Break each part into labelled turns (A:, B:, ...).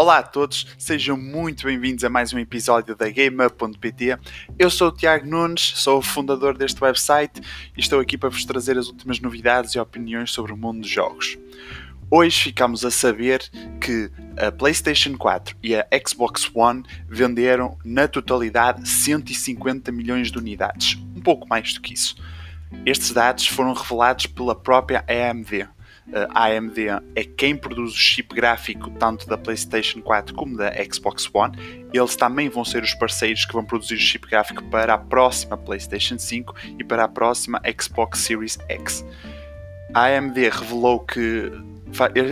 A: Olá a todos, sejam muito bem-vindos a mais um episódio da GameUp.pt. Eu sou o Tiago Nunes, sou o fundador deste website e estou aqui para vos trazer as últimas novidades e opiniões sobre o mundo dos jogos. Hoje ficamos a saber que a PlayStation 4 e a Xbox One venderam na totalidade 150 milhões de unidades, um pouco mais do que isso. Estes dados foram revelados pela própria AMD, a AMD é quem produz o chip gráfico tanto da PlayStation 4 como da Xbox One. Eles também vão ser os parceiros que vão produzir o chip gráfico para a próxima PlayStation 5 e para a próxima Xbox Series X. A AMD revelou que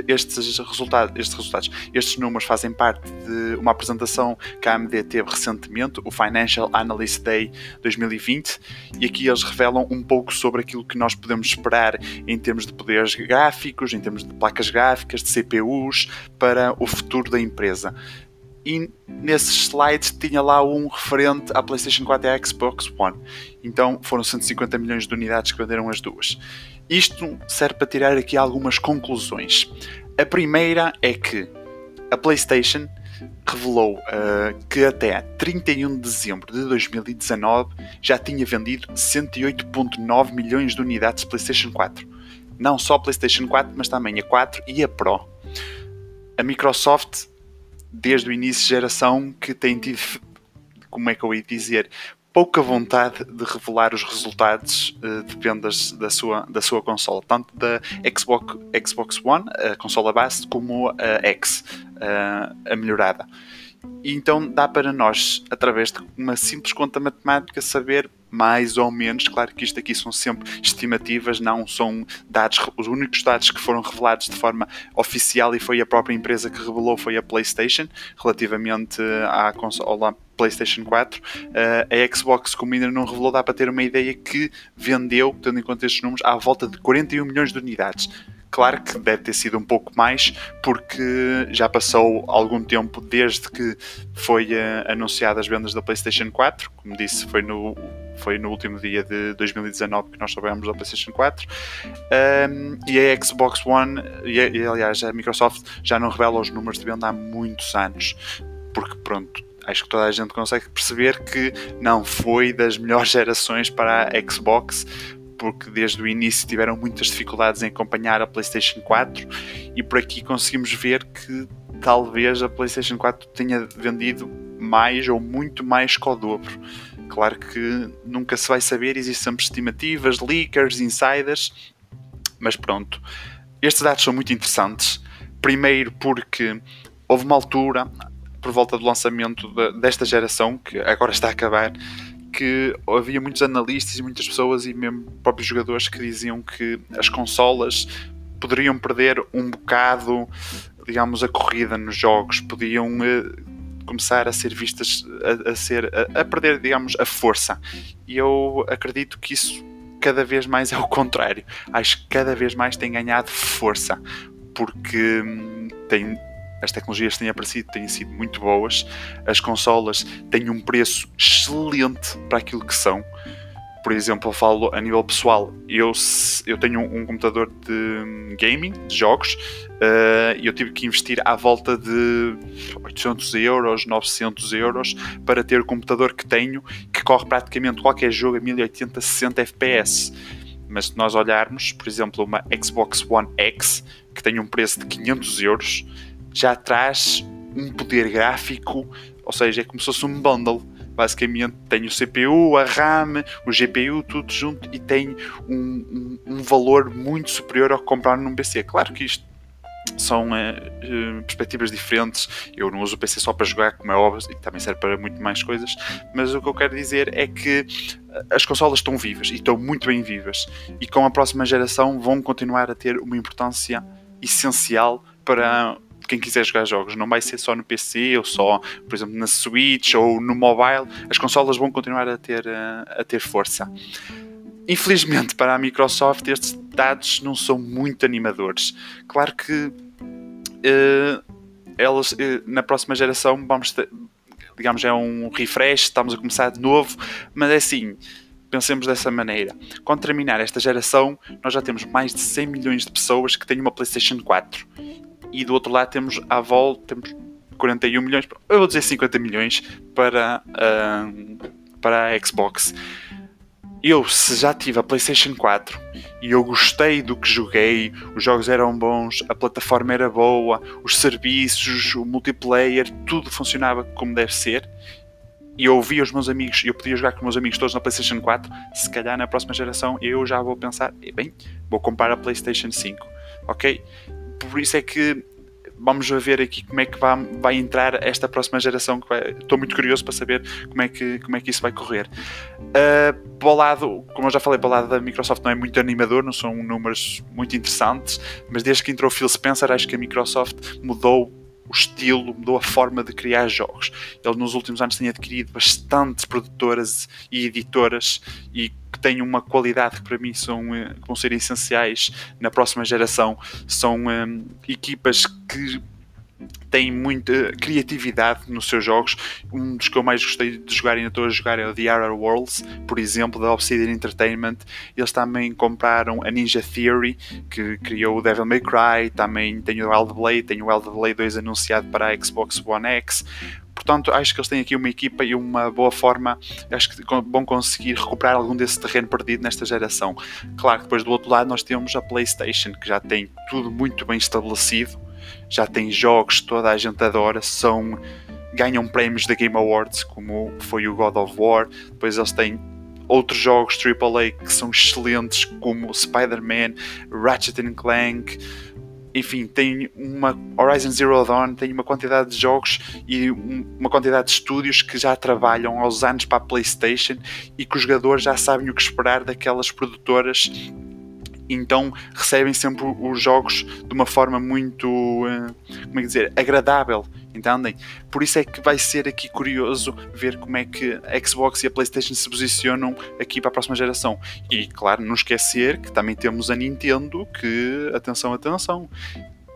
A: estes resultados, estes resultados, estes números fazem parte de uma apresentação que a AMD teve recentemente, o Financial Analyst Day 2020, e aqui eles revelam um pouco sobre aquilo que nós podemos esperar em termos de poderes gráficos, em termos de placas gráficas, de CPUs, para o futuro da empresa e nesses slides tinha lá um referente à PlayStation 4 e à Xbox One. Então foram 150 milhões de unidades que venderam as duas. Isto serve para tirar aqui algumas conclusões. A primeira é que a PlayStation revelou uh, que até 31 de dezembro de 2019 já tinha vendido 108.9 milhões de unidades de PlayStation 4. Não só a PlayStation 4, mas também a 4 e a Pro. A Microsoft, desde o início de geração, que tem tido, como é que eu ia dizer, pouca vontade de revelar os resultados, uh, depende da, sua, da sua consola, tanto da Xbox, Xbox One, a consola base, como a X, uh, a melhorada. E então dá para nós, através de uma simples conta matemática, saber mais ou menos, claro que isto aqui são sempre estimativas, não são dados, os únicos dados que foram revelados de forma oficial e foi a própria empresa que revelou foi a PlayStation, relativamente à consola PlayStation 4. Uh, eh, a Xbox, como ainda não revelou, dá para ter uma ideia que vendeu, tendo em conta estes números, à volta de 41 milhões de unidades. Claro que deve ter sido um pouco mais, porque já passou algum tempo desde que foi uh, anunciada as vendas da PlayStation 4. Como disse, foi no, foi no último dia de 2019 que nós soubemos da PlayStation 4. Um, e a Xbox One, e, e aliás a Microsoft, já não revela os números de venda há muitos anos. Porque, pronto, acho que toda a gente consegue perceber que não foi das melhores gerações para a Xbox, porque desde o início tiveram muitas dificuldades em acompanhar a PlayStation 4 e por aqui conseguimos ver que talvez a PlayStation 4 tenha vendido mais ou muito mais que o dobro. Claro que nunca se vai saber, existem sempre estimativas, leakers, insiders, mas pronto. Estes dados são muito interessantes. Primeiro porque houve uma altura, por volta do lançamento de, desta geração, que agora está a acabar, que havia muitos analistas e muitas pessoas e mesmo próprios jogadores que diziam que as consolas poderiam perder um bocado, digamos, a corrida nos jogos, podiam uh, começar a ser vistas a, a ser a, a, perder, digamos, a força. E eu acredito que isso cada vez mais é o contrário. Acho que cada vez mais tem ganhado força, porque hum, tem as tecnologias que têm aparecido têm sido muito boas, as consolas têm um preço excelente para aquilo que são. Por exemplo, eu falo a nível pessoal, eu, eu tenho um, computador de gaming, de jogos, uh, e eu tive que investir à volta de 800 euros, 900 euros para ter o computador que tenho, que corre praticamente qualquer jogo a 1080, 60 FPS. Mas se nós olharmos, por exemplo, uma Xbox One X, que tem um preço de 500 euros, já traz um poder gráfico, ou seja, é como se fosse um bundle. Basicamente tem o CPU, a RAM, o GPU, tudo junto e tem um, um, um valor muito superior ao que comprar num PC. Claro que isto são uh, uh, perspectivas diferentes. Eu não uso o PC só para jogar, como é óbvio, e também serve para muito mais coisas. Mas o que eu quero dizer é que as consolas estão vivas e estão muito bem vivas, e com a próxima geração vão continuar a ter uma importância essencial para quem quiser jogar jogos. Não vai ser só no PC ou só, por exemplo, na Switch ou no mobile. As consolas vão continuar a ter, a, a ter força. Infelizmente para a Microsoft estes dados não são muito animadores. Claro que uh, elas uh, na próxima geração vamos ter, digamos, é um refresh, estamos a começar de novo, mas é assim, pensemos dessa maneira. Quando terminar esta geração, nós já temos mais de 100 milhões de pessoas que têm uma PlayStation 4 e do outro lado temos à volta, temos 41 milhões, eu vou dizer 50 milhões para, para a Xbox. Eu, se já tive a PlayStation 4 e eu gostei do que joguei, os jogos eram bons, a plataforma era boa, os serviços, o multiplayer, tudo funcionava como deve ser, e eu ouvia os meus amigos, eu podia jogar com os meus amigos todos na PlayStation 4, se calhar na próxima geração eu já vou pensar, bem, vou comprar a PlayStation 5, ok? Por isso é que vamos ver aqui como é que vai, vai entrar esta próxima geração. Estou muito curioso para saber como é que, como é que isso vai correr. Uh, para o lado, como eu já falei, para o lado da Microsoft não é muito animador, não são números muito interessantes, mas desde que entrou o Phil Spencer, acho que a Microsoft mudou o estilo, mudou a forma de criar jogos. Ele nos últimos anos tem adquirido bastantes produtoras e editoras e que têm uma qualidade que para mim são, eh, vão ser essenciais na próxima geração. São um, eh, equipas que tem muita criatividade nos seus jogos. Um dos que eu mais gostei de jogar e ainda estou a jogar é o The Outer Worlds, por exemplo, da Obsidian Entertainment. Eles também compraram a Ninja Theory, que criou o Devil May Cry, também tem o Wild Blade, tem o Wild Blade 2 anunciado para a Xbox One X. Portanto, acho que eles têm aqui uma equipa e uma boa forma, acho que vão conseguir recuperar algum desse terreno perdido nesta geração. Claro que depois do outro lado nós temos a PlayStation, que já tem tudo muito bem estabelecido já tem jogos que toda a gente adora, são ganham prémios da Game Awards, como foi o God of War. Depois eles têm outros jogos AAA que são excelentes, como Spider-Man, Ratchet Clank. Enfim, tem uma Horizon Zero Dawn, tem uma quantidade de jogos e uma quantidade de estúdios que já trabalham aos anos para a PlayStation e que os jogadores já sabem o que esperar daquelas produtoras então recebem sempre os jogos de uma forma muito, eh, como é que dizer, agradável, entendem? Por isso é que vai ser aqui curioso ver como é que a Xbox e a PlayStation se posicionam aqui para a próxima geração. E claro, não esquecer que também temos a Nintendo, que, atenção, atenção,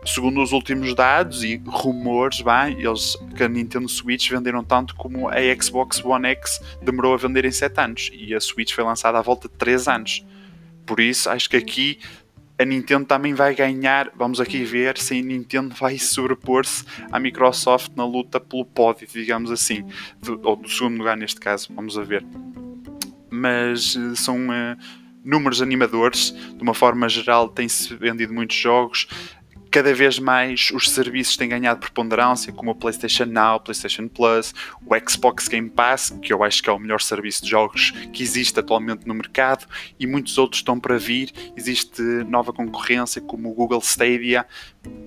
A: segundo os últimos dados e rumores, vai, eles que a Nintendo Switch venderam tanto como a Xbox One X demorou a vender em 7 anos e a Switch foi lançada à volta de 3 anos. Por isso, acho que aqui a Nintendo também vai ganhar. Vamos aqui ver se a Nintendo vai sobrepor-se à Microsoft na luta pelo pódio, digamos assim, ou do segundo lugar neste caso. Vamos a ver. Mas uh, são uh, números animadores. De uma forma geral, tem-se vendido muitos jogos cada vez mais os serviços têm ganhado preponderância, como o PlayStation Now, PlayStation Plus, o Xbox Game Pass, que eu acho que é o melhor serviço de jogos que existe atualmente no mercado, e muitos outros estão para vir. Existe nova concorrência, como o Google Stadia,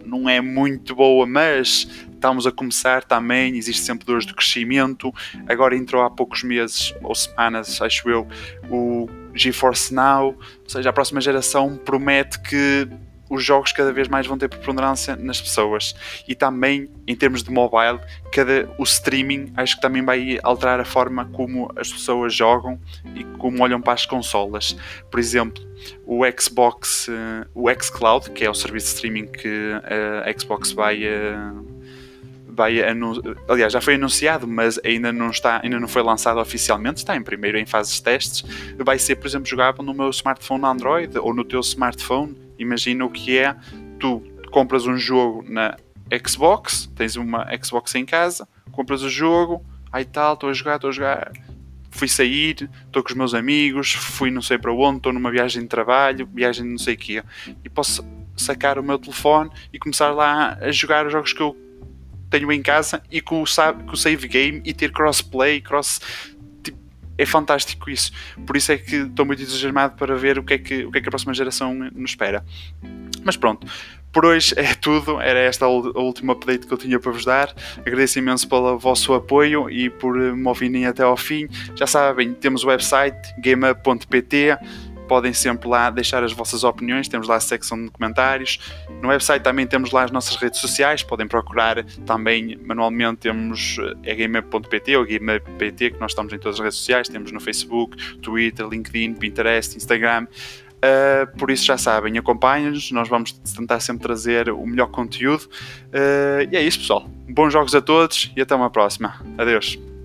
A: não é muito boa, mas estamos a começar também. Existe sempre dores de crescimento. Agora entrou há poucos meses ou semanas, acho eu, o GeForce Now, ou seja, a próxima geração promete que os jogos cada vez mais vão ter preponderância nas pessoas. E também em termos de mobile cada o streaming acho que também vai alterar a forma como as pessoas jogam e como olham para as consolas. Por exemplo o Xbox uh, o xCloud que é o serviço de streaming que a Xbox vai uh, vai aliás já foi anunciado mas ainda não está ainda não foi lançado oficialmente está em primeiro em fases de testes. Vai ser por exemplo jogável no meu smartphone Android ou no teu smartphone Imagina o que é tu compras um jogo na Xbox, tens uma Xbox em casa, compras o jogo, aí tal, estou a jogar, estou a jogar, fui sair, estou com os meus amigos, fui não sei para onde, estou numa viagem de trabalho, viagem de não sei o quê, e posso sacar o meu telefone e começar lá a jogar os jogos que eu tenho em casa e com o, com o save game e ter crossplay, cross é fantástico isso. Por isso é que estou muito entusiasmado para ver o que, é que, o que é que a próxima geração nos espera. Mas pronto, por hoje é tudo. Era esta a última update que eu tinha para vos dar. Agradeço imenso pelo vosso apoio e por me ouvirem até ao fim. Já sabem, temos o website gameup.pt podem sempre lá deixar as vossas opiniões, temos lá a secção de comentários. No website também temos lá as nossas redes sociais, podem procurar também manualmente, temos é gamer.pt ou gamer.pt, que nós estamos em todas as redes sociais, temos no Facebook, Twitter, LinkedIn, Pinterest, Instagram. Uh, por isso já sabem, acompanhem-nos, nós vamos tentar sempre trazer o melhor conteúdo. Uh, e é isso, pessoal. Bons jogos a todos e até uma próxima. Adeus.